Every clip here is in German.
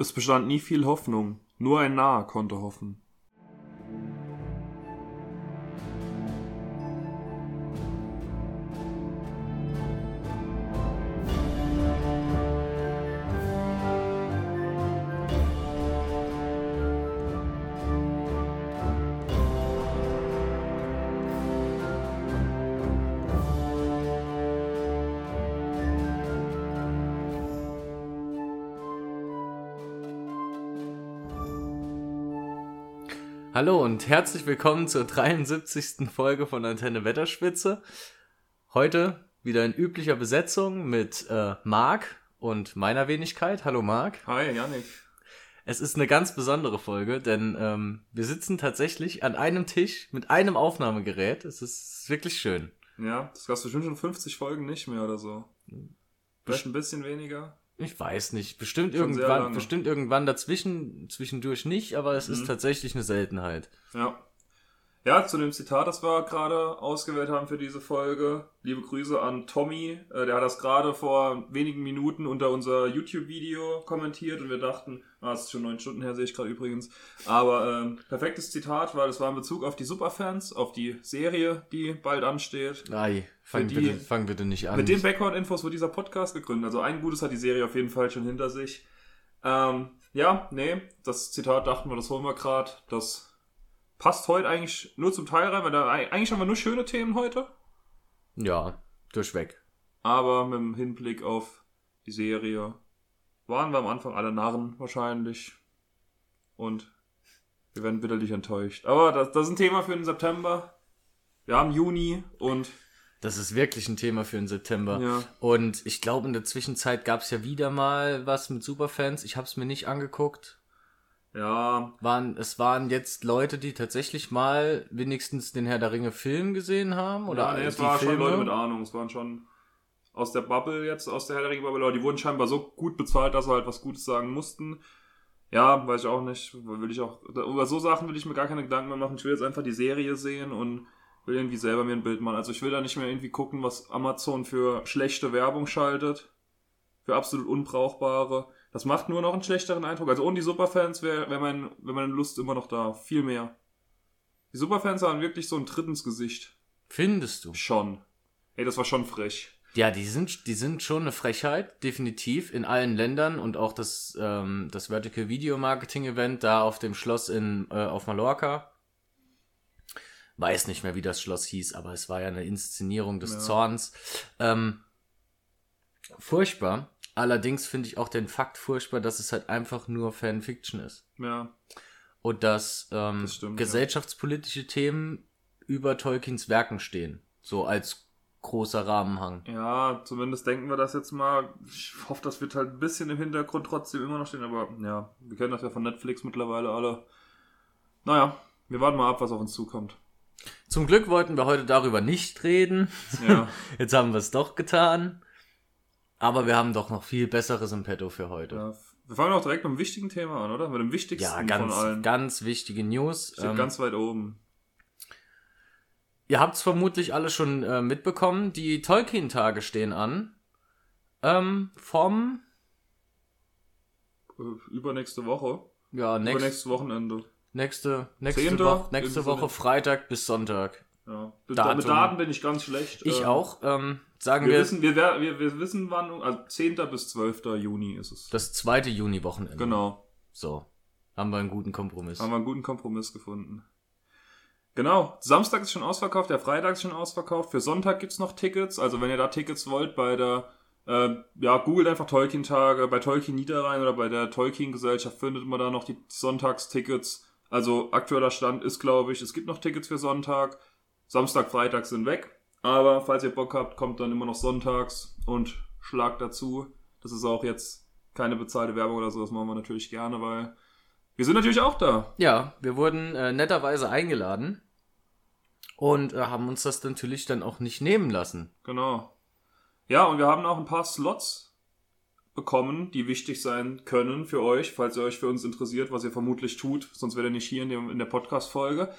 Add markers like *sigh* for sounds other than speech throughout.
Es bestand nie viel Hoffnung, nur ein Narr konnte hoffen. Hallo und herzlich willkommen zur 73. Folge von Antenne Wetterspitze. Heute wieder in üblicher Besetzung mit äh, Marc und meiner Wenigkeit. Hallo Marc. Hi, Janik. Es ist eine ganz besondere Folge, denn ähm, wir sitzen tatsächlich an einem Tisch mit einem Aufnahmegerät. Es ist wirklich schön. Ja, das gab es bestimmt schon 50 Folgen nicht mehr oder so. Vielleicht ein bisschen weniger. Ich weiß nicht. Bestimmt Schon irgendwann, bestimmt irgendwann dazwischen, zwischendurch nicht, aber es ist Mhm. tatsächlich eine Seltenheit. Ja. Ja, zu dem Zitat, das wir gerade ausgewählt haben für diese Folge. Liebe Grüße an Tommy. Äh, Der hat das gerade vor wenigen Minuten unter unser YouTube-Video kommentiert und wir dachten, ah, es ist schon neun Stunden her, sehe ich gerade übrigens. Aber ähm, perfektes Zitat, weil es war in Bezug auf die Superfans, auf die Serie, die bald ansteht. Ei, fang, die- bitte, fang bitte nicht an. Mit den Background-Infos wurde dieser Podcast gegründet. Also ein Gutes hat die Serie auf jeden Fall schon hinter sich. Ähm, ja, nee, das Zitat dachten wir, das holen wir gerade. Das passt heute eigentlich nur zum Teil rein, weil da eigentlich haben wir nur schöne Themen heute. ja, durchweg. Aber mit dem Hinblick auf die Serie waren wir am Anfang alle Narren wahrscheinlich. Und wir werden bitterlich enttäuscht. Aber das, das ist ein Thema für den September. Wir haben Juni und Das ist wirklich ein Thema für den September. ja, Und ich glaube, in der Zwischenzeit gab es ja wieder mal was mit Superfans. Ich habe es mir nicht angeguckt. ja, Waren, es waren jetzt Leute, die tatsächlich mal wenigstens den Herr der Ringe Film gesehen haben? Oder ja, nee, es waren schon? Leute mit Ahnung. Es waren schon aus der Bubble jetzt, aus der Herr der Ringe-Bubble, aber die wurden scheinbar so gut bezahlt, dass sie halt was Gutes sagen mussten. Ja, weiß ich auch nicht. Will ich auch, über so Sachen will ich mir gar keine Gedanken mehr machen. Ich will jetzt einfach die Serie sehen und will irgendwie selber mir ein Bild machen. Also ich will da nicht mehr irgendwie gucken, was Amazon für schlechte Werbung schaltet. Für absolut unbrauchbare. Das macht nur noch einen schlechteren Eindruck. Also ohne die Superfans wäre wär mein, wär meine Lust immer noch da. Viel mehr. Die Superfans haben wirklich so ein Tritt ins Gesicht. Findest du? Schon. Ey, das war schon frech. Ja, die sind, die sind schon eine Frechheit, definitiv, in allen Ländern und auch das, ähm, das Vertical Video Marketing Event da auf dem Schloss in, äh, auf Mallorca. Weiß nicht mehr, wie das Schloss hieß, aber es war ja eine Inszenierung des Ja. Zorns. Ähm, furchtbar. Allerdings finde ich auch den Fakt furchtbar, dass es halt einfach nur Fanfiction ist. Ja. Und dass ähm, Das stimmt, gesellschaftspolitische Themen über Tolkiens Werken stehen. So als großer Rahmenhang. Ja, zumindest denken wir das jetzt mal. Ich hoffe, das wird halt ein bisschen im Hintergrund trotzdem immer noch stehen, aber ja, wir kennen das ja von Netflix mittlerweile alle. Naja, wir warten mal ab, was auf uns zukommt. Zum Glück wollten wir heute darüber nicht reden. Ja, *laughs* Jetzt haben wir es doch getan. Aber wir haben doch noch viel Besseres im Petto für heute. ja. Wir fangen auch direkt mit einem wichtigen Thema an, oder? Mit dem wichtigsten Ja, von ganz, allen. ganz wichtige News. Steht Ähm, ganz weit oben. ihr habt es vermutlich alle schon äh, mitbekommen. Die Tolkien-Tage stehen an. Ähm, vom Äh, Übernächste Woche. ja, next, Übernächstes Wochenende. Nächste, nächste, Zehnter, Woche, nächste Woche Freitag bis Sonntag. Ja. Mit Datum. mit Daten bin ich ganz schlecht. Ich Ähm, auch. Ähm, sagen Wir, wir, wissen, wir, wir, wir wissen wann, also 10. bis 12. Juni ist es. das zweite Juni-Wochenende. Genau. So. Haben wir einen guten Kompromiss. Haben wir einen guten Kompromiss gefunden. Genau, Samstag ist schon ausverkauft, der Freitag ist schon ausverkauft. Für Sonntag gibt's noch Tickets. Also wenn ihr da Tickets wollt, bei der, äh, ja, googelt einfach Tolkien-Tage, bei Tolkien Niederrhein oder bei der Tolkien-Gesellschaft findet man da noch die Sonntagstickets. Also aktueller Stand ist, glaube ich, es gibt noch Tickets für Sonntag. Samstag, Freitag sind weg. Aber falls ihr Bock habt, kommt dann immer noch sonntags und schlagt dazu. Das ist auch jetzt keine bezahlte Werbung oder so, das machen wir natürlich gerne, weil wir sind natürlich auch da. Ja, wir wurden äh, netterweise eingeladen und äh, haben uns das natürlich dann auch nicht nehmen lassen. Genau. Ja, und wir haben auch ein paar Slots bekommen, die wichtig sein können für euch, falls ihr euch für uns interessiert, was ihr vermutlich tut, sonst wäre ihr nicht hier in, dem, in der Podcast-Folge.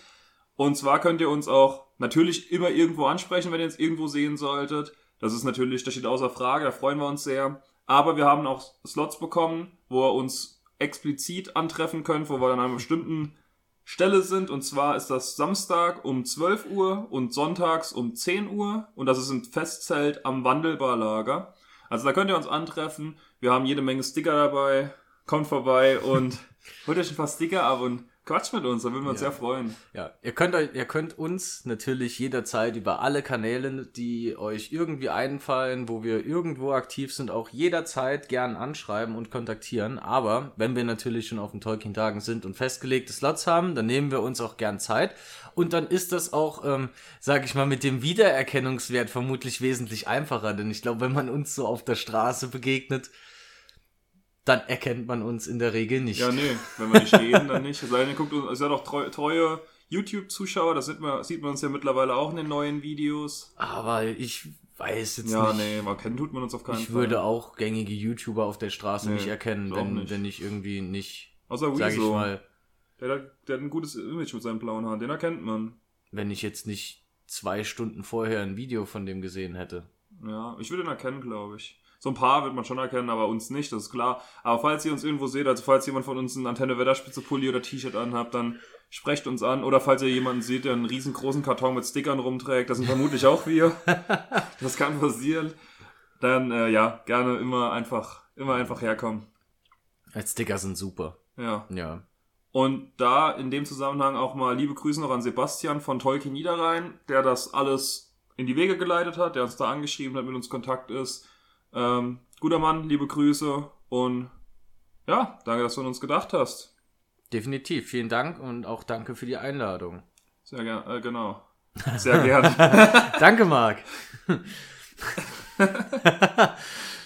Und zwar könnt ihr uns auch natürlich immer irgendwo ansprechen, wenn ihr uns irgendwo sehen solltet. Das ist natürlich, das steht außer Frage, da freuen wir uns sehr. Aber wir haben auch Slots bekommen, wo ihr uns explizit antreffen könnt, wo wir an einer bestimmten Stelle sind. Und zwar ist das Samstag um 12 Uhr und sonntags um 10 Uhr. Und das ist ein Festzelt am Wandelbarlager. Also da könnt ihr uns antreffen. Wir haben jede Menge Sticker dabei. Kommt vorbei und *laughs* holt euch ein paar Sticker ab und quatscht mit uns. Da würden wir uns Ja. sehr freuen. Ja, ihr könnt euch, ihr könnt uns natürlich jederzeit über alle Kanäle, die euch irgendwie einfallen, wo wir irgendwo aktiv sind, auch jederzeit gern anschreiben und kontaktieren. Aber wenn wir natürlich schon auf den Tolkien-Tagen sind und festgelegte Slots haben, dann nehmen wir uns auch gern Zeit. Und dann ist das auch, ähm, sag ich mal, mit dem Wiedererkennungswert vermutlich wesentlich einfacher. Denn ich glaube, wenn man uns so auf der Straße begegnet, dann erkennt man uns in der Regel nicht. Ja, nee, wenn wir nicht reden, dann nicht. Es sei denn, guckt uns, ist ja doch treu, treue YouTube-Zuschauer, das sieht man, sieht man uns ja mittlerweile auch in den neuen Videos. Aber ich weiß jetzt Ja, nicht. nee, mal kennen tut man uns auf keinen Ich Fall. würde auch gängige YouTuber auf der Straße Nee, nicht erkennen, auch wenn, nicht. wenn ich irgendwie nicht, Außer sag ich mal, Der, hat- der hat ein gutes Image mit seinen blauen Haaren, den erkennt man. wenn ich jetzt nicht zwei Stunden vorher ein Video von dem gesehen hätte. Ja, ich würde ihn erkennen, glaube ich. So ein paar wird man schon erkennen, aber uns nicht, das ist klar. Aber falls ihr uns irgendwo seht, also falls jemand von uns einen Antenne Wetterspitze Pulli oder T-Shirt anhabt, dann sprecht uns an. Oder falls ihr jemanden seht, der einen riesengroßen Karton mit Stickern rumträgt, das sind vermutlich auch wir. *laughs* das kann passieren. Dann, äh, ja, gerne immer einfach, immer einfach herkommen. Als Sticker sind super. Ja. Ja. Und da in dem Zusammenhang auch mal liebe Grüße noch an Sebastian von Tolkien Niederrhein, der das alles in die Wege geleitet hat, der uns da angeschrieben hat, mit uns Kontakt ist. Ähm, guter Mann, liebe Grüße und ja, danke, dass du an uns gedacht hast. Definitiv. Vielen Dank und auch danke für die Einladung. Sehr gern, äh, genau. Sehr gern. *laughs* danke, Marc. *laughs*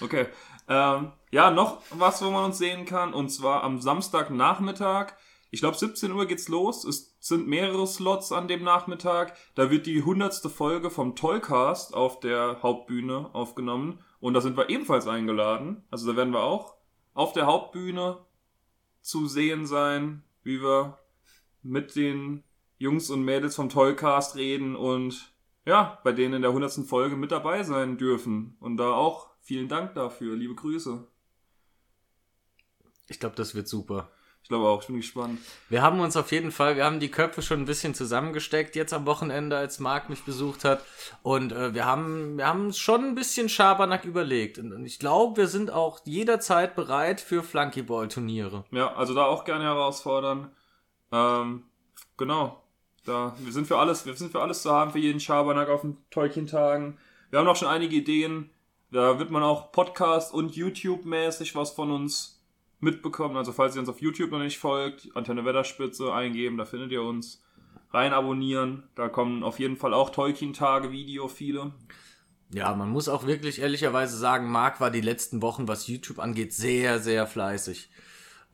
Okay. Ähm, ja, noch was, wo man uns sehen kann, und zwar am Samstagnachmittag. Ich glaube, 17 Uhr geht's los. Es sind mehrere Slots an dem Nachmittag. Da wird die hundertste Folge vom Tollcast auf der Hauptbühne aufgenommen. Und da sind wir ebenfalls eingeladen. Also da werden wir auch auf der Hauptbühne zu sehen sein, wie wir mit den Jungs und Mädels vom Tollcast reden und ja, bei denen in der hundertsten Folge mit dabei sein dürfen. Und da auch vielen Dank dafür. Liebe Grüße. Ich glaube, das wird super. Ich glaube auch, ich bin gespannt. Wir haben uns auf jeden Fall, wir haben die Köpfe schon ein bisschen zusammengesteckt jetzt am Wochenende, als Marc mich besucht hat. Und äh, wir haben, wir haben schon ein bisschen Schabernack überlegt. Und ich glaube, wir sind auch jederzeit bereit für Flunkyball-Turniere. Ja, also da auch gerne herausfordern. Ähm, genau. Da, wir sind für alles, wir sind für alles zu haben, für jeden Schabernack auf den Tolkien-Tagen. Wir haben auch schon einige Ideen. Da wird man auch Podcast und YouTube-mäßig was von uns mitbekommen. Also falls ihr uns auf YouTube noch nicht folgt, Antenne Wetterspitze eingeben, da findet ihr uns. Rein abonnieren. Da kommen auf jeden Fall auch Tolkien-Tage-Video viele. Ja, man muss auch wirklich ehrlicherweise sagen, Marc war die letzten Wochen, was YouTube angeht, sehr, sehr fleißig.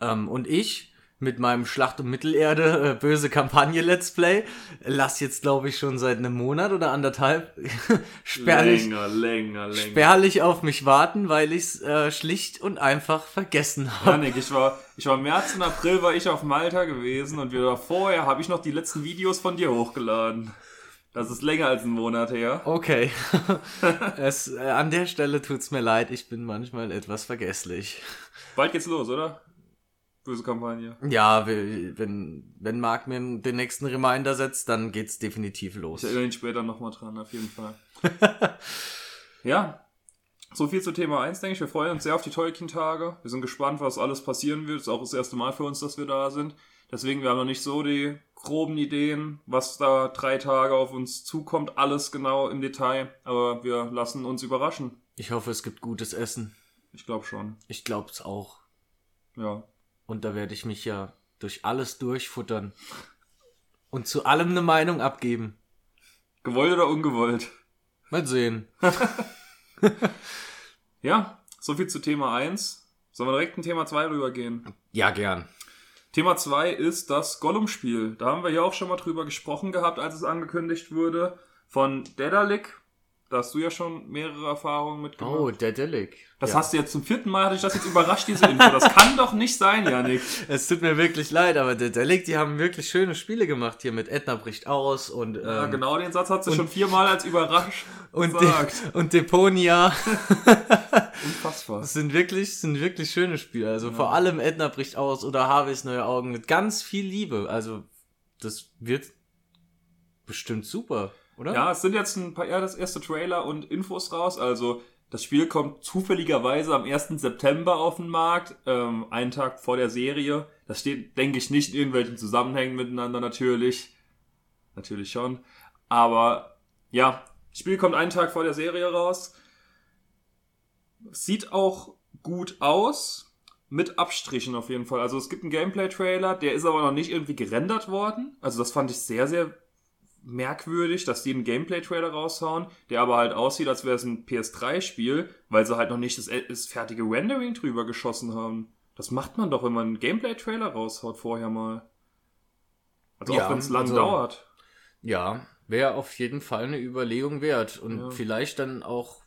Ähm, und ich mit meinem Schlacht um Mittelerde äh, böse Kampagne Let's Play lass jetzt glaube ich schon seit einem Monat oder anderthalb *laughs* spärlich, länger, länger, länger. spärlich auf mich warten, weil ich es äh, schlicht und einfach vergessen habe. Janik, ich war, ich war im März und April war ich auf Malta gewesen und wieder vorher habe ich noch die letzten Videos von dir hochgeladen. Das ist länger als ein Monat her. Okay. *laughs* *laughs* es, äh, an der Stelle tut's mir leid, ich bin manchmal etwas vergesslich. Bald geht's los, oder? Böse Kampagne. Ja, we- wenn, wenn Marc mir den nächsten Reminder setzt, dann geht's definitiv los. Ich erinnere ihn später nochmal dran, auf jeden Fall. *laughs* ja, so viel zu Thema 1, denke ich. Wir freuen uns sehr auf die Tolkien-Tage. Wir sind gespannt, was alles passieren wird. Es ist auch das erste Mal für uns, dass wir da sind. Deswegen, wir haben noch nicht so die groben Ideen, was da drei Tage auf uns zukommt. Alles genau im Detail. Aber wir lassen uns überraschen. Ich hoffe, es gibt gutes Essen. Ich glaube schon. Ich glaub's auch. Ja. Und da werde ich mich ja durch alles durchfuttern. Und zu allem eine Meinung abgeben. Gewollt oder ungewollt? Mal sehen. *laughs* Ja, so viel zu Thema 1. Sollen wir direkt in Thema 2 rübergehen? Ja, gern. Thema 2 ist das Gollum-Spiel. Da haben wir ja auch schon mal drüber gesprochen gehabt, als es angekündigt wurde. Von Dedalic. Da hast du ja schon mehrere Erfahrungen mitgemacht. Oh, Dedelic. Das ja. hast du jetzt zum vierten Mal, hatte ich das jetzt überrascht, diese Info. Das kann doch nicht sein, Janik. *laughs* Es tut mir wirklich leid, aber Dedelic, die haben wirklich schöne Spiele gemacht hier mit Edna bricht aus und ähm, Ja, genau den Satz hat sie schon viermal als überrascht *laughs* und, gesagt. De und Deponia. *laughs* Unfassbar. Das sind wirklich, sind wirklich schöne Spiele. Also vor allem Edna bricht aus oder Harveys neue Augen mit ganz viel Liebe. Also das wird bestimmt super, oder? Ja, es sind jetzt ein paar, ja, das erste Trailer und Infos raus. Also, das Spiel kommt zufälligerweise am 1. September auf den Markt, ähm, einen Tag vor der Serie. Das steht, denke ich, nicht in irgendwelchen Zusammenhängen miteinander natürlich. Natürlich schon. Aber, ja, das Spiel kommt einen Tag vor der Serie raus. Sieht auch gut aus. Mit Abstrichen auf jeden Fall. Also es gibt einen Gameplay-Trailer, der ist aber noch nicht irgendwie gerendert worden. Also das fand ich sehr, sehr merkwürdig, dass die einen Gameplay-Trailer raushauen, der aber halt aussieht, als wäre es ein PS3-Spiel, weil sie halt noch nicht das, das fertige Rendering drüber geschossen haben. Das macht man doch, wenn man einen Gameplay-Trailer raushaut vorher mal. Also Ja, auch wenn es lang also- dauert. Ja, wäre auf jeden Fall eine Überlegung wert. Und Ja. vielleicht dann auch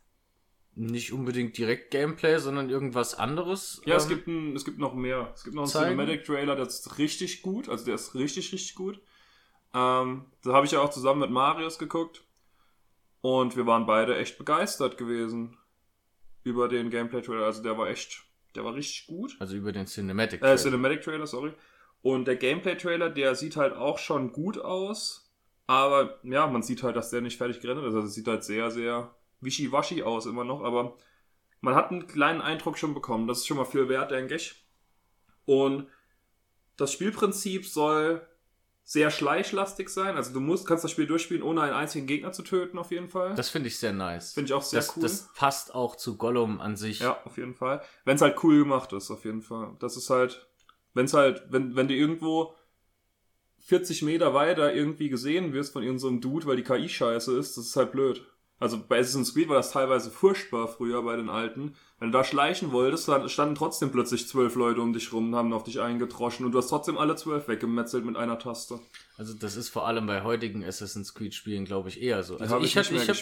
nicht unbedingt direkt Gameplay, sondern irgendwas anderes. Ja, es ähm, gibt ein, es gibt noch mehr. Es gibt noch einen zeigen? Cinematic Trailer, der ist richtig gut. Also der ist richtig, richtig gut. Ähm, da habe ich ja auch zusammen mit Marius geguckt. Und wir waren beide echt begeistert gewesen über den Gameplay-Trailer. Also der war echt, der war richtig gut. Also über den Cinematic. Äh, Cinematic Trailer, sorry. Und der Gameplay-Trailer, der sieht halt auch schon gut aus. Aber ja, man sieht halt, dass der nicht fertig gerendert ist. Also es sieht halt sehr, sehr wischiwaschi aus immer noch. Aber man hat einen kleinen Eindruck schon bekommen. Das ist schon mal viel wert, denke ich. Und das Spielprinzip soll sehr schleichlastig sein. Also du musst, kannst das Spiel durchspielen, ohne einen einzigen Gegner zu töten, auf jeden Fall. Das finde ich sehr nice. Finde ich auch sehr das, cool. Das passt auch zu Gollum an sich. Ja, auf jeden Fall. Wenn es halt cool gemacht ist, auf jeden Fall. Das ist halt, wenn es halt, wenn, wenn du irgendwo 40 Meter weiter irgendwie gesehen wirst von irgendeinem Dude, weil die KI scheiße ist, das ist halt blöd. Also bei Assassin's Creed war das teilweise furchtbar früher bei den alten. Wenn du da schleichen wolltest, dann standen trotzdem plötzlich zwölf Leute um dich rum und haben auf dich eingedroschen und du hast trotzdem alle zwölf weggemetzelt mit einer Taste. Also das ist vor allem bei heutigen Assassin's Creed Spielen, glaube ich, eher so. Die Also ich ich habe ich hab,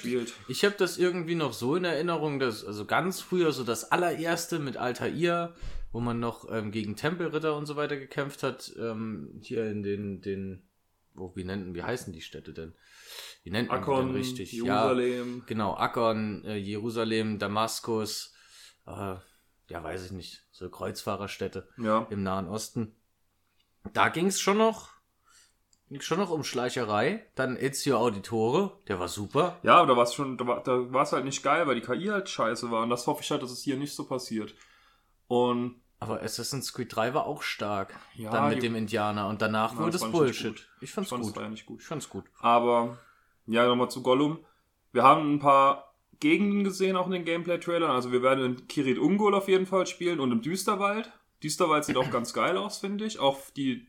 ich hab das irgendwie noch so in Erinnerung, dass also ganz früher so das allererste mit Altair, wo man noch ähm, gegen Tempelritter und so weiter gekämpft hat, ähm, hier in den den wo wie nennen wie heißen die Städte denn? Wie nennt man die denn richtig? Ja, Jerusalem. genau, Akkon, äh, Jerusalem, Damaskus, äh, ja, weiß ich nicht, so Kreuzfahrerstädte Ja. im Nahen Osten. Da ging es schon noch, schon noch um Schleicherei. Dann Ezio Auditore, der war super. Ja, aber da war es schon, da war war's halt nicht geil, weil die KI halt scheiße war. Und das hoffe ich halt, dass es hier nicht so passiert. Und Aber Assassin's Creed 3 war auch stark. Ja, dann mit dem Indianer. Und danach wurde das es Bullshit. Ich fand's ich fand es gut. war ja nicht gut. Ich fand's gut. Aber, ja, nochmal zu Gollum. Wir haben ein paar Gegenden gesehen, auch in den Gameplay-Trailern. Also wir werden in Kirit Ungol auf jeden Fall spielen und im Düsterwald. Düsterwald sieht auch *clears throat* ganz geil aus, finde ich. Auch die,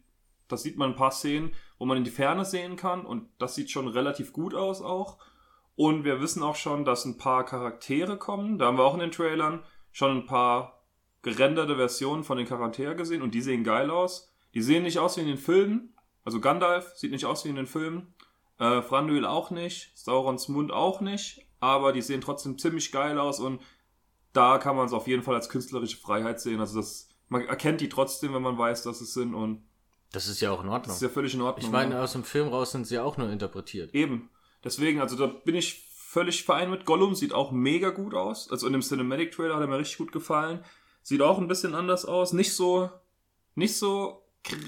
das sieht man ein paar Szenen, wo man in die Ferne sehen kann. Und das sieht schon relativ gut aus auch. Und wir wissen auch schon, dass ein paar Charaktere kommen. Da haben wir auch in den Trailern schon ein paar gerenderte Versionen von den Charakteren gesehen und die sehen geil aus. Die sehen nicht aus wie in den Filmen. Also Gandalf sieht nicht aus wie in den Filmen. Äh, Franduil auch nicht. Saurons Mund auch nicht. Aber die sehen trotzdem ziemlich geil aus und da kann man es auf jeden Fall als künstlerische Freiheit sehen. Also das, man erkennt die trotzdem, wenn man weiß, dass es sind und Das ist ja auch in das Ordnung. ist ja völlig in Ordnung. Ich meine, aus dem Film raus sind sie auch nur interpretiert. Eben. Deswegen, also da bin ich völlig fein mit. Gollum sieht auch mega gut aus. Also in dem Cinematic Trailer hat er mir richtig gut gefallen. Sieht auch ein bisschen anders aus. Nicht so, nicht so,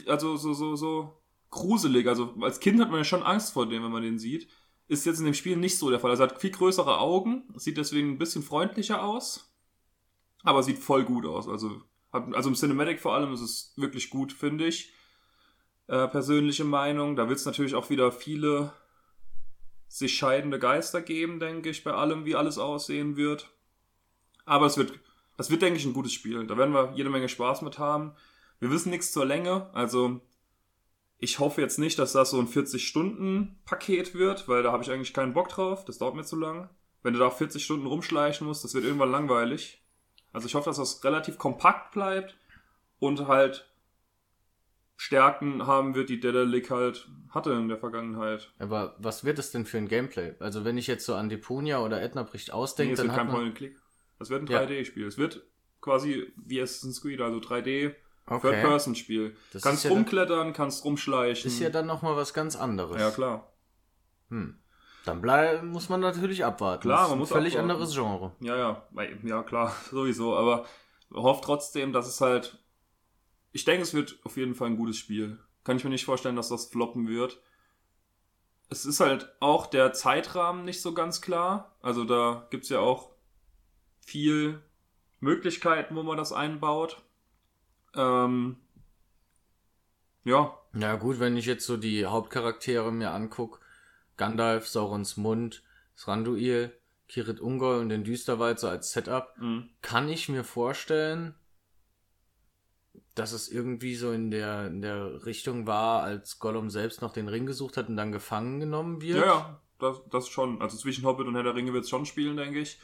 also so, so, so gruselig. Also als Kind hat man ja schon Angst vor dem, wenn man den sieht. Ist jetzt in dem Spiel nicht so der Fall. Also er hat viel größere Augen, sieht deswegen ein bisschen freundlicher aus. Aber sieht voll gut aus. Also, also im Cinematic vor allem ist es wirklich gut, finde ich. Äh, persönliche Meinung. Da wird es natürlich auch wieder viele sich scheidende Geister geben, denke ich, bei allem, wie alles aussehen wird. Aber es wird, das wird, denke ich, ein gutes Spiel. Da werden wir jede Menge Spaß mit haben. Wir wissen nichts zur Länge, also ich hoffe jetzt nicht, dass das so ein 40-Stunden-Paket wird, weil da habe ich eigentlich keinen Bock drauf. Das dauert mir zu lang. Wenn du da 40 Stunden rumschleichen musst, das wird irgendwann langweilig. Also ich hoffe, dass das relativ kompakt bleibt und halt Stärken haben wird, die Dedelic halt hatte in der Vergangenheit. Aber was wird es denn für ein Gameplay? Also wenn ich jetzt so an Deponia oder Ednabricht Nee, ausdenke, es dann hat kein man... Point-and-Click. Es wird ein Ja. 3D-Spiel. Es wird quasi wie Assassin's Creed, also 3D Okay. Third-Person-Spiel. Das Kannst ist ja rumklettern, kannst rumschleichen. Ist ja dann nochmal was ganz anderes. ja, klar. Hm. Dann bleib, muss man natürlich abwarten. Klar, Das ist man ein muss völlig abwarten. anderes Genre. Ja, ja, ja, klar, *laughs* sowieso. Aber hofft trotzdem, dass es halt. Ich denke, es wird auf jeden Fall ein gutes Spiel. Kann ich mir nicht vorstellen, dass das floppen wird. Es ist halt auch der Zeitrahmen nicht so ganz klar. Also da gibt's ja auch viel Möglichkeiten, wo man das einbaut. Ähm, ja, Ja gut, wenn ich jetzt so die Hauptcharaktere mir anguck, Gandalf, Saurons Mund, Thranduil, Kirit Ungol und den Düsterwald so als Setup, mh. kann ich mir vorstellen, dass es irgendwie so in der, in der Richtung war, als Gollum selbst noch den Ring gesucht hat und dann gefangen genommen wird. Ja, ja, das, das schon. Also zwischen Hobbit und Herr der Ringe wird es schon spielen, denke ich.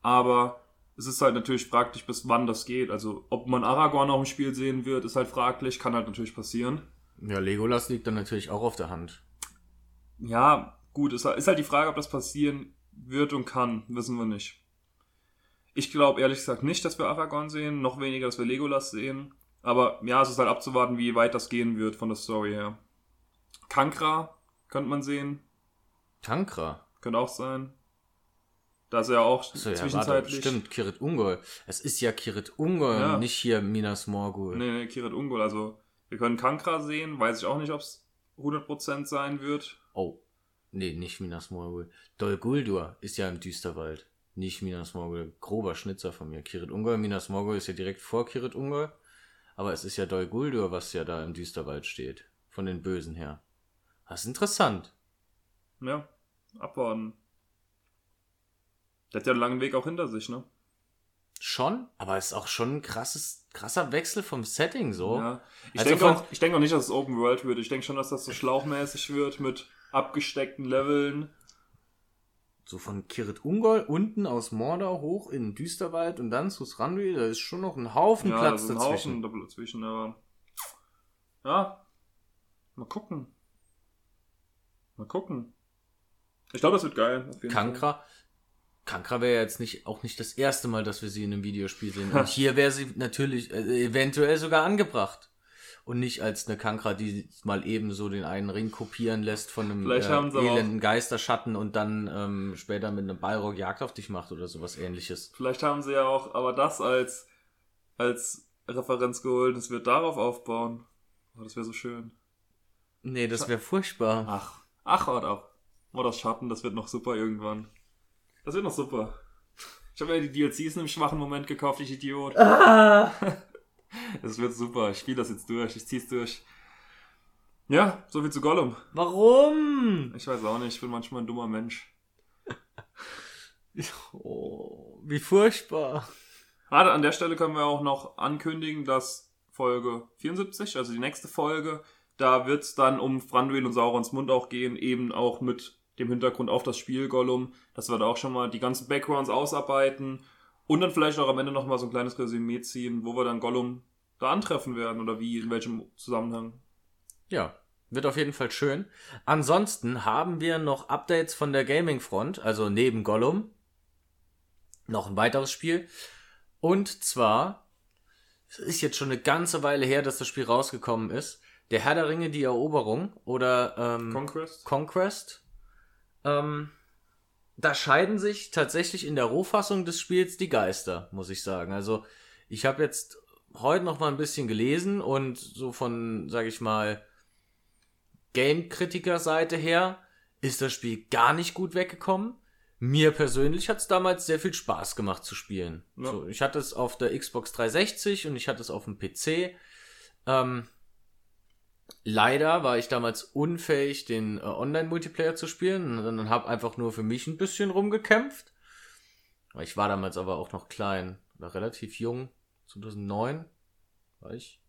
Aber es ist halt natürlich fraglich, bis wann das geht. Also ob man Aragorn auch im Spiel sehen wird, ist halt fraglich. Kann halt natürlich passieren. Ja, Legolas liegt dann natürlich auch auf der Hand. Ja, gut, ist, halt- ist halt die Frage, ob das passieren wird und kann. Wissen wir nicht. Ich glaube ehrlich gesagt nicht, dass wir Aragorn sehen. Noch weniger, dass wir Legolas sehen. Aber ja, es ist halt abzuwarten, wie weit das gehen wird von der Story her. Kankra könnte man sehen. Tankra. Könnte auch sein. Da ist er auch Achso, ja, warte, zwischenzeitlich. stimmt, Kirit Ungol. Es ist ja Kirit Ungol Ja. und nicht hier Minas Morgul. Nee, nee, Kirit Ungol. Also, wir können Kankra sehen. Weiß ich auch nicht, ob es 100% sein wird. Oh, nee, nicht Minas Morgul. Dol Guldur ist ja im Düsterwald. Nicht Minas Morgul. Grober Schnitzer von mir. Kirit Ungol, Minas Morgul ist ja direkt vor Kirit Ungol. Aber es ist ja Dol Guldur, was ja da im Düsterwald steht. Von den Bösen her. Das ist interessant. Ja, abwarten. Der hat ja einen langen Weg auch hinter sich, ne? Schon, aber es ist auch schon ein krasses, krasser Wechsel vom Setting so. Ja. Ich Also denke auch, ich denke auch nicht, dass es Open World wird. Ich denke schon, dass das so schlauchmäßig wird mit abgesteckten Leveln. So von Kirit Ungol unten aus Mordor hoch in Düsterwald und dann zu Thranduil, da ist schon noch ein Haufen ja, Platz da ist ein dazwischen. Haufen dazwischen, aber. Ja. Mal gucken. Mal gucken. Ich glaube, das wird geil. Jeden Fall. Kankra. Wäre jetzt nicht, auch nicht das erste Mal, dass wir sie in einem Videospiel sehen. Und hier wäre sie natürlich äh, eventuell sogar angebracht. Und nicht als eine Kankra, die mal eben so den einen Ring kopieren lässt von einem äh, auch- elenden Geisterschatten und dann ähm, später mit einem Balrog Jagd auf dich macht oder sowas ähnliches. Vielleicht haben sie ja auch aber das als, als Referenz geholt. Das wird darauf aufbauen. Oh, das wäre so schön. Nee, das wäre furchtbar. Ach, ach, haut ab. Oh, das Schatten, das wird noch super irgendwann. Das wird noch super. Ich habe ja die DLCs in einem schwachen Moment gekauft, ich Idiot. *laughs* Das wird super. Ich spiele das jetzt durch. Ich zieh's durch. Ja, so viel zu Gollum. Warum? Ich weiß auch nicht, ich bin manchmal ein dummer Mensch. *laughs* Oh, wie furchtbar. Gerade an der Stelle können wir auch noch ankündigen, dass Folge 74, also die nächste Folge, da wird es dann um Thranduil und Saurons Mund auch gehen, eben auch mit dem Hintergrund auf das Spiel Gollum, dass wir da auch schon mal die ganzen Backgrounds ausarbeiten und dann vielleicht auch am Ende noch mal so ein kleines Resümee ziehen, wo wir dann Gollum da antreffen werden oder wie, in welchem Zusammenhang. Ja, wird auf jeden Fall schön. Ansonsten haben wir noch Updates von der Gaming-Front, also neben Gollum. Noch ein weiteres Spiel. Und zwar, es ist jetzt schon eine ganze Weile her, dass das Spiel rausgekommen ist. Der Herr der Ringe, die Eroberung oder ähm, Conquest? Conquest. Ähm, da scheiden sich tatsächlich in der Rohfassung des Spiels die Geister, muss ich sagen. Also ich habe jetzt heute noch mal ein bisschen gelesen und so von, sage ich mal, Game-Kritiker-Seite her ist das Spiel gar nicht gut weggekommen. Mir persönlich hat es damals sehr viel Spaß gemacht zu spielen. Ja. So, ich hatte es auf der Xbox 360 und ich hatte es auf dem PC. Ähm, leider war ich damals unfähig, den äh, Online-Multiplayer zu spielen und dann habe einfach nur für mich ein bisschen rumgekämpft. Ich war damals aber auch noch klein oder relativ jung. 2009 war ich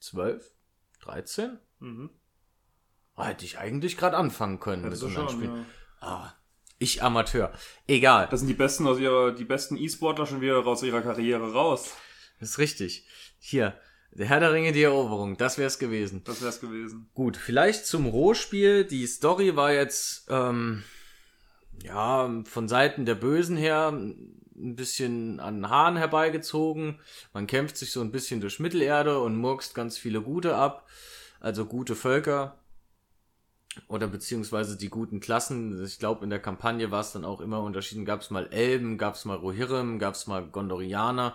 12, 13. Mhm. Hätte ich eigentlich gerade anfangen können Hättest mit Online-Spielen. ja. Ah, ich Amateur. Egal. Das sind die besten aus ihrer, die besten E-Sportler schon wieder aus ihrer Karriere raus. Das ist richtig. Hier. Der Herr der Ringe, die Eroberung, das wär's gewesen. Das wär's gewesen. Gut, vielleicht zum Rohspiel. Die Story war jetzt, ähm, ja, von Seiten der Bösen her ein bisschen an Haaren herbeigezogen. Man kämpft sich so ein bisschen durch Mittelerde und murkst ganz viele Gute ab. Also gute Völker. Oder beziehungsweise die guten Klassen. Ich glaube, in der Kampagne war es dann auch immer unterschieden. Gab es mal Elben, gab es mal Rohirrim, gab es mal Gondorianer.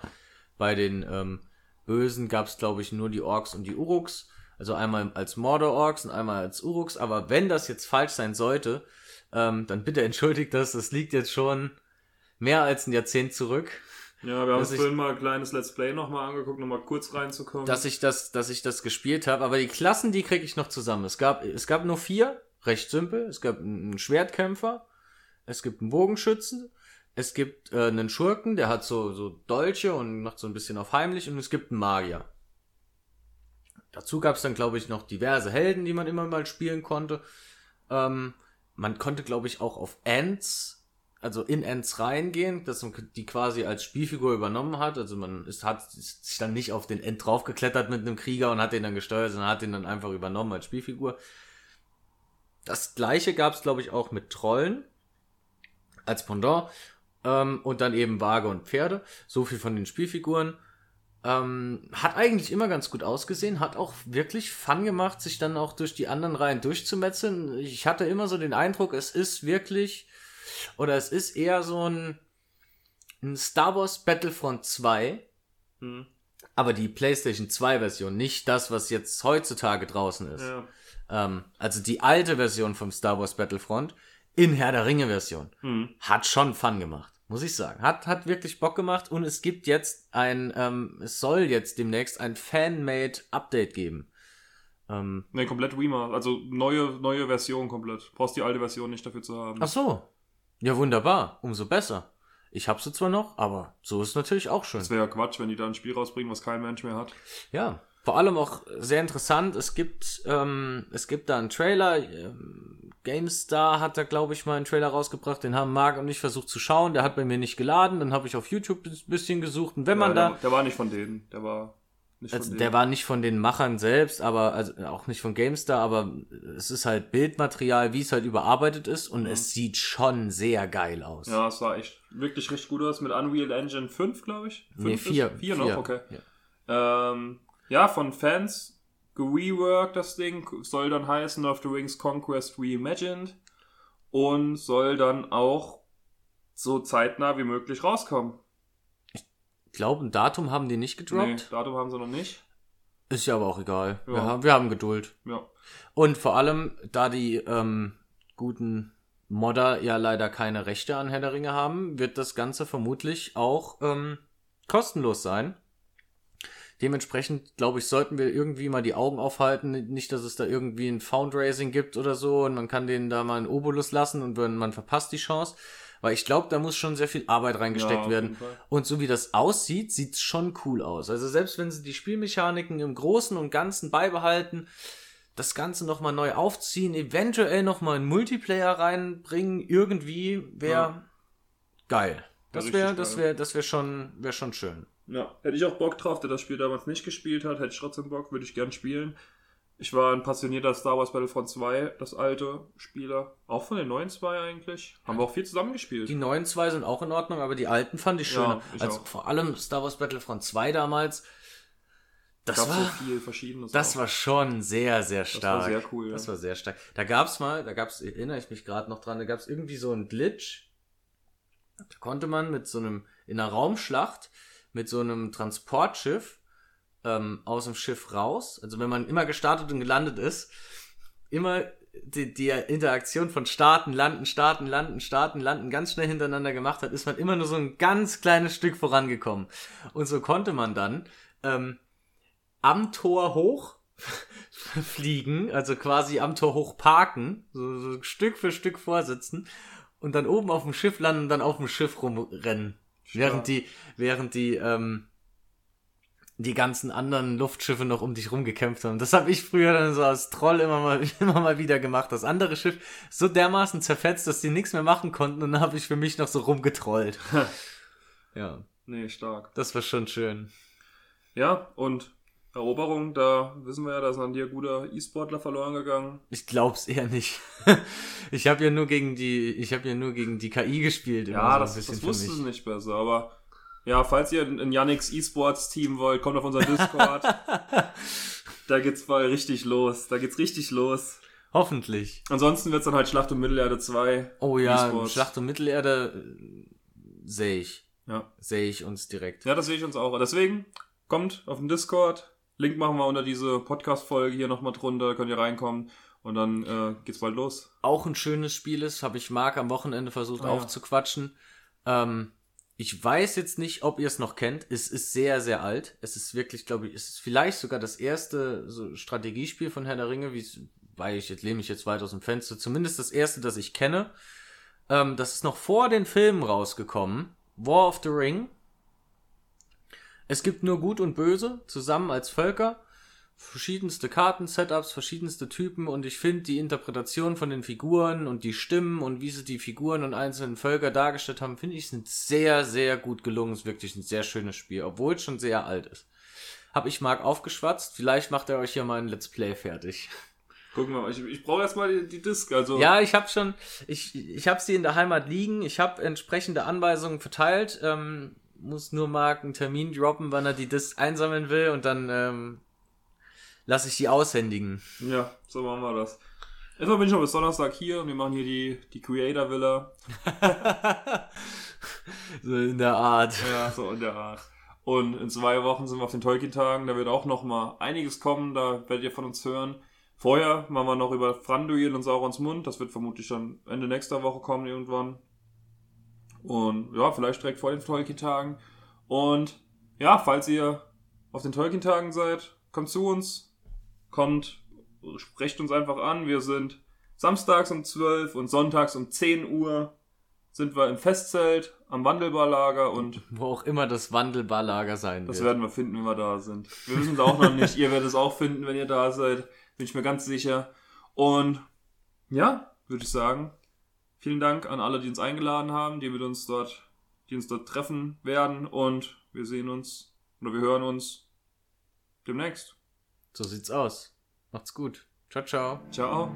Bei den ähm, Bösen gab es, glaube ich, nur die Orks und die Uruks. Also einmal als Mordor-Orks und einmal als Uruks. Aber wenn das jetzt falsch sein sollte, ähm, dann bitte entschuldigt das. Das liegt jetzt schon mehr als ein Jahrzehnt zurück. Ja, wir haben uns vorhin mal ein kleines Let's Play nochmal angeguckt, nochmal kurz reinzukommen. dass ich das, dass ich das gespielt habe. Aber die Klassen, die kriege ich noch zusammen. Es gab, es gab nur vier, recht simpel. Es gab einen Schwertkämpfer, es gibt einen Bogenschützen, es gibt äh, einen Schurken, der hat so, so Dolche und macht so ein bisschen auf heimlich und es gibt einen Magier. Dazu gab es dann, glaube ich, noch diverse Helden, die man immer mal spielen konnte. Ähm, man konnte, glaube ich, auch auf Ents, also in Ents reingehen, dass man die quasi als Spielfigur übernommen hat. Also man ist, hat sich dann nicht auf den End draufgeklettert mit einem Krieger und hat den dann gesteuert, sondern hat den dann einfach übernommen als Spielfigur. Das gleiche gab es, glaube ich, auch mit Trollen als Pendant. Ähm, und dann eben Waage und Pferde. So viel von den Spielfiguren. Ähm, hat eigentlich immer ganz gut ausgesehen, hat auch wirklich Fun gemacht, sich dann auch durch die anderen Reihen durchzumetzeln. Ich hatte immer so den Eindruck, es ist wirklich, oder es ist eher so ein, ein Star Wars Battlefront 2, Hm. aber die PlayStation 2 Version, nicht das, was jetzt heutzutage draußen ist. Ja. Ähm, also die alte Version vom Star Wars Battlefront in Herr der Ringe Version. Hm. Hat schon Fun gemacht, muss ich sagen. Hat, hat wirklich Bock gemacht und es gibt jetzt ein, ähm, es soll jetzt demnächst ein Fan-Made Update geben. Ähm, Ne, komplett Remaster. Also neue, neue Version komplett. Brauchst die alte Version nicht dafür zu haben. ach so. Ja, wunderbar. Umso besser. Ich hab sie zwar noch, aber so ist natürlich auch schön. Das wäre ja Quatsch, wenn die da ein Spiel rausbringen, was kein Mensch mehr hat. Ja, vor allem auch sehr interessant. Es gibt, ähm, es gibt da einen Trailer. Ähm, GameStar hat da, glaube ich, mal einen Trailer rausgebracht. Den haben Marc und ich versucht zu schauen. Der hat bei mir nicht geladen. Dann habe ich auf YouTube ein bisschen gesucht. Und wenn man ja, da, der, der war nicht von denen. Der war nicht also von der war nicht von den Machern selbst, aber also auch nicht von GameStar, aber es ist halt Bildmaterial, wie es halt überarbeitet ist. Und es sieht schon sehr geil aus. Ja, es sah echt wirklich richtig gut aus mit Unreal Engine 5, glaube ich. nee, Fünf vier. Ist, vier noch, okay. Ja. Ähm, ja, von Fans gereworked das Ding. Soll dann heißen Lord of the Rings Conquest Reimagined. Und soll dann auch so zeitnah wie möglich rauskommen. Ich glaube, ein Datum haben die nicht gedroppt. Nee, Datum haben sie noch nicht. Ist ja aber auch egal. Wir, Ja. haben, wir haben Geduld. Ja. Und vor allem, da die ähm, guten Modder ja leider keine Rechte an Herr der Ringe haben, wird das Ganze vermutlich auch ähm, kostenlos sein. Dementsprechend, glaube ich, sollten wir irgendwie mal die Augen aufhalten. Nicht, dass es da irgendwie ein Foundraising gibt oder so und man kann denen da mal einen Obolus lassen und wenn man verpasst die Chance. Weil ich glaube, da muss schon sehr viel Arbeit reingesteckt Ja, werden. Und so wie das aussieht, sieht's schon cool aus. Also selbst wenn sie die Spielmechaniken im Großen und Ganzen beibehalten, das Ganze nochmal neu aufziehen, eventuell nochmal einen Multiplayer reinbringen, irgendwie wäre Ja. geil. Das wäre, das wäre, das wäre schon, wäre schon schön. Ja, hätte ich auch Bock drauf, der das Spiel damals nicht gespielt hat, hätte ich trotzdem Bock, würde ich gern spielen. Ich war ein passionierter Star Wars Battlefront 2, das alte Spieler. Auch von den neuen zwei eigentlich. Haben wir auch viel zusammen gespielt. Die neuen zwei sind auch in Ordnung, aber die alten fand ich Ja, schöner. ich also auch. vor allem Star Wars Battlefront 2 damals. Das gab war, so viel Verschiedenes. das auch. war schon sehr, sehr Das stark. war sehr cool, ja. Das war sehr stark. Da gab's mal, da gab's, erinnere ich mich gerade noch dran, da gab's irgendwie so einen Glitch. Da konnte man mit so einem, in einer Raumschlacht, mit so einem Transportschiff ähm, aus dem Schiff raus. Also wenn man immer gestartet und gelandet ist, immer die, die Interaktion von Starten, Landen, Starten, Landen, Starten, Landen ganz schnell hintereinander gemacht hat, ist man immer nur so ein ganz kleines Stück vorangekommen. Und so konnte man dann ähm, am Tor hoch *laughs* fliegen, also quasi am Tor hoch parken, so, so Stück für Stück vorsitzen und dann oben auf dem Schiff landen und dann auf dem Schiff rumrennen. Während die, während die, ähm, die ganzen anderen Luftschiffe noch um dich rumgekämpft haben. Das habe ich früher dann so als Troll immer mal, *laughs* immer mal wieder gemacht. Das andere Schiff so dermaßen zerfetzt, dass die nichts mehr machen konnten und dann habe ich für mich noch so rumgetrollt. *laughs* ja, Nee, stark. das war schon schön. Ja, und Eroberung, da wissen wir ja, da ist an dir guter E-Sportler verloren gegangen. Ich glaub's eher nicht. *laughs* ich habe ja nur gegen die, ich habe ja nur gegen die KI gespielt. Ja, so das, das wusste ich nicht besser, aber ja, falls ihr ein Yannicks E-Sports Team wollt, kommt auf unser Discord. *laughs* da geht's mal richtig los. Da geht's richtig los. Hoffentlich. Ansonsten wird's dann halt Schlacht um Mittelerde 2. Oh ja, Schlacht um Mittelerde äh, sehe ich. Ja. Sehe ich uns direkt. Ja, das sehe ich uns auch. Deswegen kommt auf den Discord. Link machen wir unter diese Podcast-Folge hier nochmal drunter. Könnt ihr reinkommen. Und dann äh, geht's bald los. Auch ein schönes Spiel ist, habe ich Marc am Wochenende versucht oh, aufzuquatschen. Ähm, ich weiß jetzt nicht, ob ihr es noch kennt. Es ist sehr, sehr alt. Es ist wirklich, glaube ich, es ist vielleicht sogar das erste so Strategiespiel von Herr der Ringe, wie weil ich jetzt lehne mich jetzt weit aus dem Fenster. Zumindest das erste, das ich kenne. Ähm, das ist noch vor den Filmen rausgekommen. War of the Ring. Es gibt nur Gut und Böse zusammen als Völker verschiedenste Karten-Setups, verschiedenste Typen und ich finde die Interpretation von den Figuren und die Stimmen und wie sie die Figuren und einzelnen Völker dargestellt haben, finde ich sind sehr, sehr gut gelungen. Ist wirklich ein sehr schönes Spiel, obwohl es schon sehr alt ist. Hab ich Marc aufgeschwatzt, vielleicht macht er euch hier mal ein Let's Play fertig. Gucken wir mal, ich, ich brauche erstmal die, die Disc, also. Ja, ich habe schon, ich, ich habe sie in der Heimat liegen, ich habe entsprechende Anweisungen verteilt, ähm, muss nur Marc einen Termin droppen, wann er die Disc einsammeln will und dann ähm, lasse ich die aushändigen. Ja, so machen wir das. Erstmal bin ich noch bis Donnerstag hier und wir machen hier die, die Creator Villa. *laughs* so in der Art. Ja, so in der Art. Und in zwei Wochen sind wir auf den Tolkien-Tagen, da wird auch noch mal einiges kommen, da werdet ihr von uns hören. Vorher machen wir noch über Franduil und Saurons Mund, das wird vermutlich dann Ende nächster Woche kommen irgendwann. Und ja, vielleicht direkt vor den Tolkien-Tagen. Und ja, falls ihr auf den Tolkien-Tagen seid, kommt zu uns, kommt, sprecht uns einfach an. Wir sind samstags um 12 und sonntags um 10 Uhr sind wir im Festzelt am Wandelbarlager und *laughs* wo auch immer das Wandelbarlager sein wird. Das werden wir finden, wenn wir da sind. Wir wissen es auch noch nicht. ihr werdet es auch finden, wenn ihr da seid. Bin ich mir ganz sicher. Und ja, würde ich sagen, vielen Dank an alle, die uns eingeladen haben, die mit uns dort, die uns dort treffen werden und wir sehen uns oder wir hören uns demnächst. So sieht's aus. Macht's gut. Ciao, ciao. Ciao.